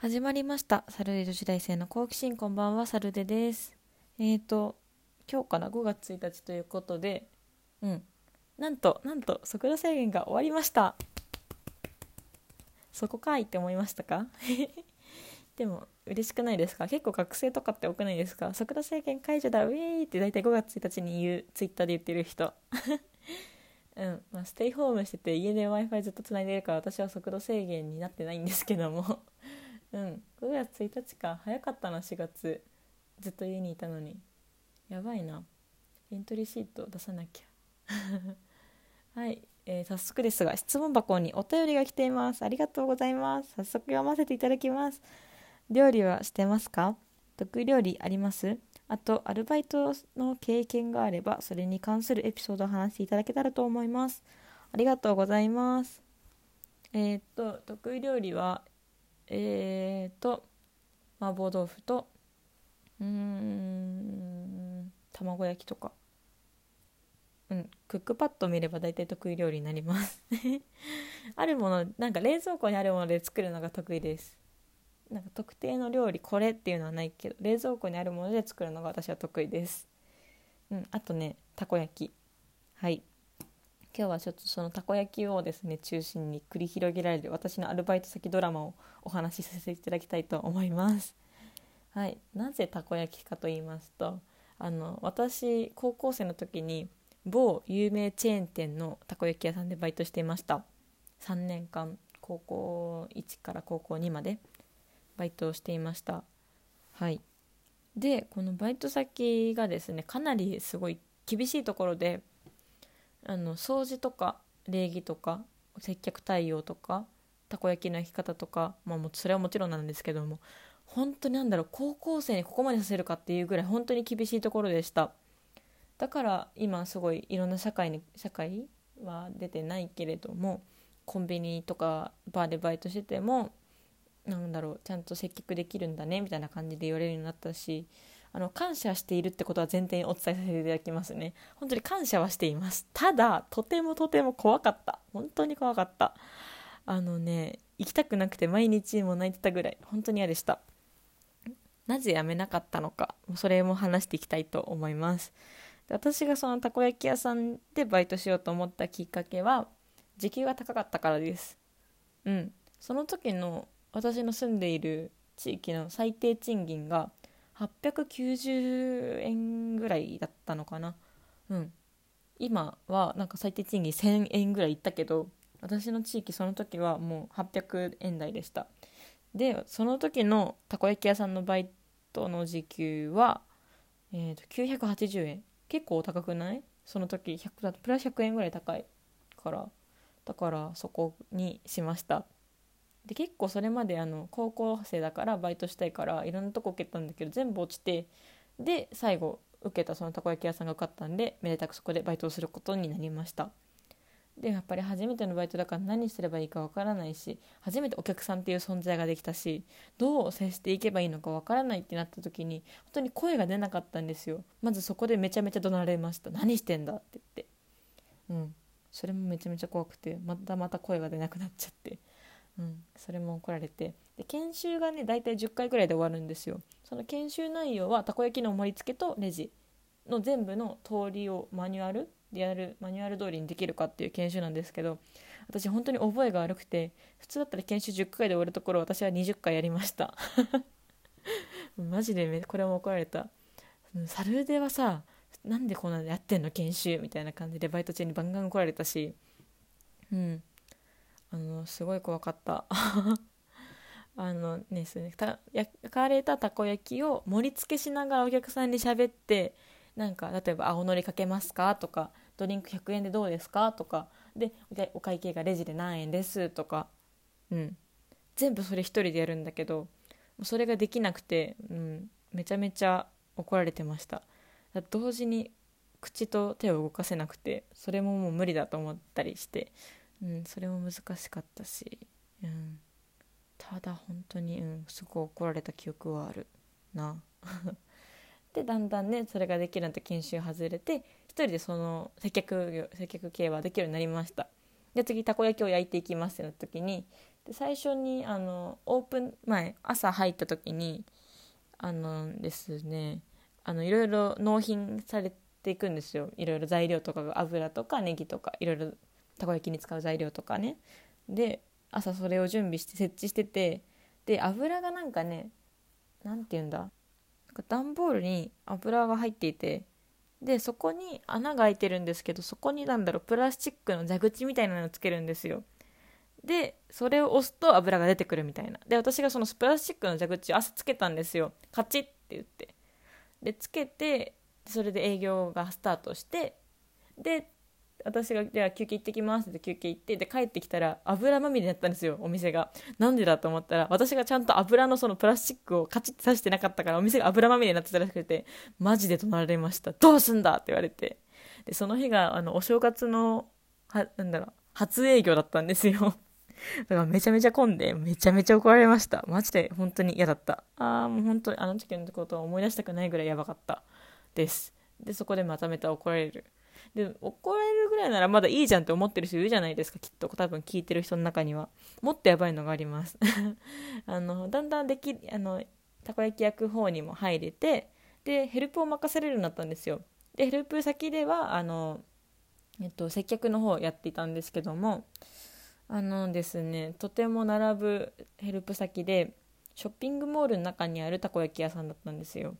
始まりました。サルデ女子大生の好奇心こんばんは、サルデです。えーと、今日から5月1日ということで、うん。なんと、なんと、速度制限が終わりました。そこかいって思いましたか？でも、嬉しくないですか？結構学生とかって多くないですか？速度制限解除だ、ウェーイって大体5月1日に言う、ツイッターで言ってる人。うんまあ、ステイホームしてて家で w i f i ずっとつないでるから私は速度制限になってないんですけどもうん。5月1日か。早かったな4月。ずっと家にいたのに。やばいな。エントリーシート出さなきゃ。はい、えー早速ですが質問箱にお便りが来ています。ありがとうございます。早速読ませていただきます。料理はしてますか？得意料理あります？あとアルバイトの経験があればそれに関するエピソードを話していただけたらと思います。ありがとうございます。えーっと得意料理はえーと麻婆豆腐とうん卵焼きとか。うんクックパッド見れば大体得意料理になります。あるものなんか冷蔵庫にあるもので作るのが得意です。なんか特定の料理これっていうのはないけど冷蔵庫にあるもので作るのが私は得意です。うんあとねたこ焼き。はい。今日はちょっとそのたこ焼きをですね中心に繰り広げられる私のアルバイト先ドラマをお話しさせていただきたいと思います。はい。なぜたこ焼きかと言いますとあの私高校生の時に某有名チェーン店のたこ焼き屋さんでバイトしていました。3年間高校1から高校2までバイトをしていました。はい。でこのバイト先がですねかなりすごい厳しいところであの掃除とか礼儀とか接客対応とかたこ焼きの焼き方とか、まあ、もうそれはもちろんなんですけども本当になんだろう高校生にここまでさせるかっていうぐらい本当に厳しいところでした。だから今すごいいろんな社会に社会は出てないけれどもコンビニとかバーでバイトしててもなんだろうちゃんと接客できるんだねみたいな感じで言われるようになったしあの感謝しているってことは前提にお伝えさせていただきますね。本当に感謝はしています。ただとてもとても怖かった。本当に怖かった。あのね行きたくなくて毎日も泣いてたぐらい。本当に嫌でした。なぜ辞めなかったのか。それも話していきたいと思います。私がそのたこ焼き屋さんでバイトしようと思ったきっかけは時給が高かったからです。うん。その時の私の住んでいる地域の最低賃金が890円ぐらいだったのかな。うん。今はなんか最低賃金1000円ぐらいいったけど私の地域その時はもう800円台でした。でその時のたこ焼き屋さんのバイトの時給は、えー、と980円結構高くない？その時100だとプラス100円ぐらい高いから。だからそこにしました。で結構それまであの高校生だからバイトしたいからいろんなとこ受けたんだけど全部落ちてで最後受けたそのたこ焼き屋さんが受かったんでめでたくそこでバイトをすることになりました。でやっぱり初めてのバイトだから何すればいいかわからないし初めてお客さんっていう存在ができたしどう接していけばいいのかわからないってなった時に本当に声が出なかったんですよ。まずそこでめちゃめちゃ怒鳴られました。何してんだって言って。うん。それもめちゃめちゃ怖くてまたまた声が出なくなっちゃって。うん、それも怒られて。で研修がね大体10回ぐらいで終わるんですよ。その研修内容はたこ焼きの盛り付けとレジの全部の通りをマニュアルでやるマニュアル通りにできるかっていう研修なんですけど私本当に覚えが悪くて普通だったら研修10回で終わるところ私は20回やりました。マジでこれも怒られた。サルデはさなんでこんなのやってんの研修みたいな感じでバイト中にバンガン怒られたし。うん。あのすごい怖かった あのねですねた焼かれたたこ焼きを盛り付けしながらお客さんに喋ってなんか例えば「青のりかけますか?」とか「ドリンク100円でどうですか?」とかでお会計がレジで何円ですとかうん全部それ一人でやるんだけどそれができなくて、うん、めちゃめちゃ怒られてました同時に口と手を動かせなくてそれももう無理だと思ったりしてうん、それも難しかったし、うん、ただ本当に、うん、すごい怒られた記憶はあるな。でだんだんねそれができるようになって研修外れて一人でその接客業接客系はできるようになりました。で次たこ焼きを焼いていきますってなった時にで最初にあのオープン前朝入った時にあのですねあのいろいろ納品されていくんですよ。いろいろ材料とかが油とかネギとかいろいろたこ焼きに使う材料とかね。で朝それを準備して設置しててで油がなんかね何て言うんだ。なんか段ボールに油が入っていてでそこに穴が開いてるんですけどそこになんだろうプラスチックの蛇口みたいなのをつけるんですよ。でそれを押すと油が出てくるみたいな。で私がそのプラスチックの蛇口を朝つけたんですよ。カチッって言って。でつけてそれで営業がスタートしてで私が「じゃあ休憩行ってきます」って休憩行ってで帰ってきたら油まみれになったんですよお店がなんでだと思ったら私がちゃんと油のそのプラスチックをカチッて刺してなかったからお店が油まみれになってたらしくてマジで怒鳴られました「どうすんだ!」って言われてでその日があのお正月のはなんだろう初営業だったんですよ だからめちゃめちゃ混んで、めちゃめちゃ怒られました。マジで本当に嫌だった。ああ、もう本当にあの時のことは思い出したくないぐらいやばかったです。で、そこでまためた怒られる。で、怒られるぐらいならまだいいじゃんって思ってる人いるじゃないですか、きっと。多分聞いてる人の中には。もっとやばいのがあります。あの、だんだんでき、あの、たこ焼き焼く方にも入れて、で、ヘルプを任せれるようになったんですよ。で、ヘルプ先では、あの、えっと、接客の方をやっていたんですけども、あのですねとても並ぶヘルプ先でショッピングモールの中にあるたこ焼き屋さんだったんですよ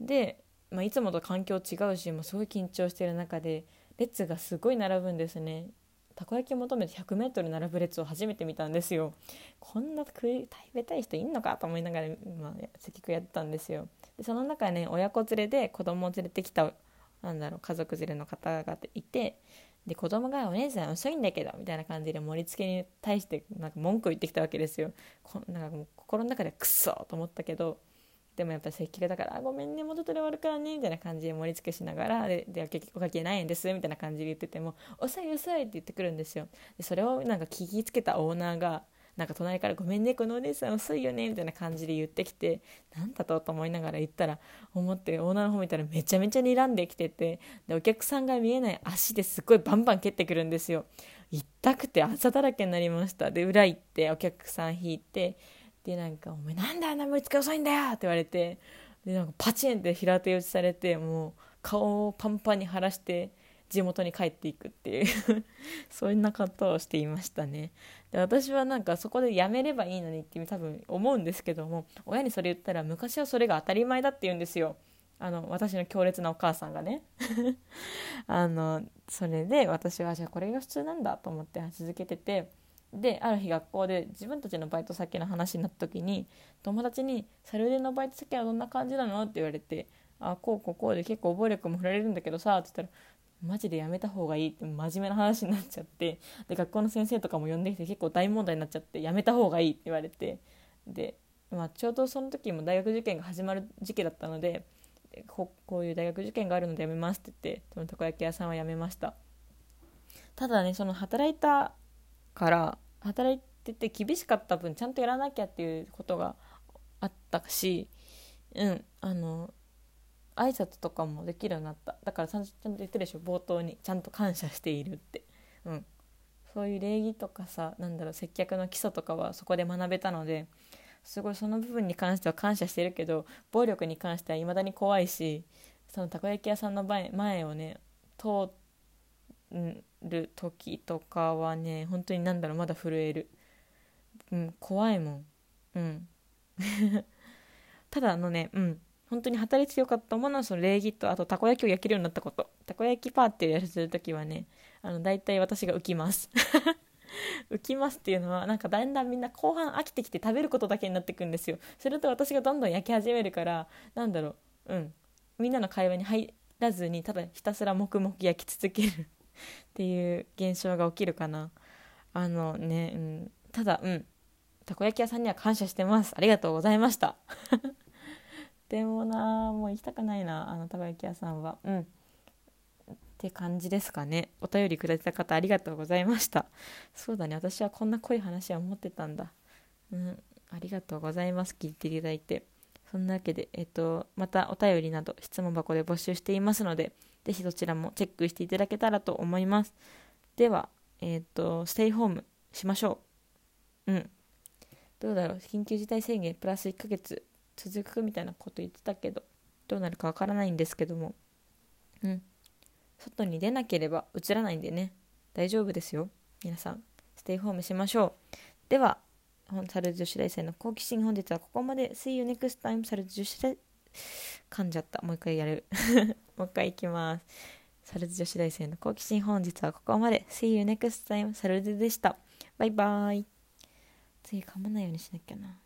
で、まあ、いつもと環境違うしもうすごい緊張してる中で列がすごい並ぶんですね。たこ焼き求めて 100m 並ぶ列を初めて見たんですよ。こんな食い食べたい人いんのかと思いながら、まあ、接客やってたんですよ。でその中ね親子連れで子供を連れてきたなんだろう家族連れの方がいてで子供が「お姉さん遅いんだけど」みたいな感じで盛り付けに対してなんか文句を言ってきたわけですよ。こなんかもう心の中でクソと思ったけどでもやっぱ接客だから「ごめんねもうちょっとで終わるからね」みたいな感じで盛り付けしながら「ででおかけないんです」みたいな感じで言ってても「遅い遅い」って言ってくるんですよ。でそれをなんか聞きつけたオーナーがなんか隣から「ごめんねこのお姉さん遅いよね」みたいな感じで言ってきて何だとと思いながら言ったら思ってオーナーの方見たらめちゃめちゃ睨んできててでお客さんが見えない足ですっごいバンバン蹴ってくるんですよ。痛くて朝だらけになりました。で裏行ってお客さん引いてでなんか「お前なんであんな盛り付け遅いんだよ!」って言われてでなんかパチンって平手打ちされてもう顔をパンパンに晴らして地元に帰っていくっていう そんなことをしていましたねで私はなんかそこでやめればいいのにって多分思うんですけども親にそれ言ったら昔はそれが当たり前だって言うんですよあの私の強烈なお母さんがね あのそれで私はじゃあこれが普通なんだと思って続けててである日学校で自分たちのバイト先の話になった時に友達に「サルデのバイト先はどんな感じなの?」って言われて「あこうこうこうで結構暴力も振られるんだけどさ」って言ったらマジでやめた方がいいって真面目な話になっちゃってで学校の先生とかも呼んできて結構大問題になっちゃってやめた方がいいって言われてで、まあ、ちょうどその時も大学受験が始まる時期だったのでここういう大学受験があるのでやめますって言ってそのたこ焼き屋さんは辞めましたただねその働いたから働いてて厳しかった分ちゃんとやらなきゃっていうことがあったしうんあの挨拶とかもできるようになった。だからちゃんと言ってるでしょ。冒頭にちゃんと感謝しているって。うん。そういう礼儀とかさなんだろう接客の基礎とかはそこで学べたのですごいその部分に関しては感謝してるけど暴力に関してはいまだに怖いしそのたこ焼き屋さんの前前をね通る時とかはね本当になんだろうまだ震える、うん、怖いもん。うん。ただあのねうん。本当に働いてよかったものはその礼儀とあとたこ焼きを焼けるようになったこと。たこ焼きパーティーをやらせる時はねあの大体私が浮きます。浮きますっていうのはなんかだんだんみんな後半飽きてきて食べることだけになってくんですよ。すると私がどんどん焼き始めるからなんだろう。うん。みんなの会話に入らずにただひたすら黙々焼き続ける。っていう現象が起きるかな。あのね、うん、ただうん。たこ焼き屋さんには感謝してます。ありがとうございました。でもなもう行きたくないなあのたこ焼き屋さんは。うん。って感じですかね。お便りくれた方ありがとうございました。そうだね。私はこんな濃い話は持ってたんだ。うん。ありがとうございます。聞いていただいて。そんなわけで、えっと、またお便りなど質問箱で募集していますので、ぜひそちらもチェックしていただけたらと思います。では、えっと、ステイホームしましょう。うん。どうだろう。緊急事態宣言プラス1ヶ月続くみたいなこと言ってたけどどうなるかわからないんですけども。うん。外に出なければうつらないんでね。大丈夫ですよ。皆さんステイホームしましょう。では本サル女子大生の好奇心本日はここまで。See you next time サル女子大生。噛んじゃった。もう一回やる。もう一回いきます。サルズ女子大生の好奇心本日はここまで。See you next time サルズでした。バイバイ。次噛まないようにしなきゃな。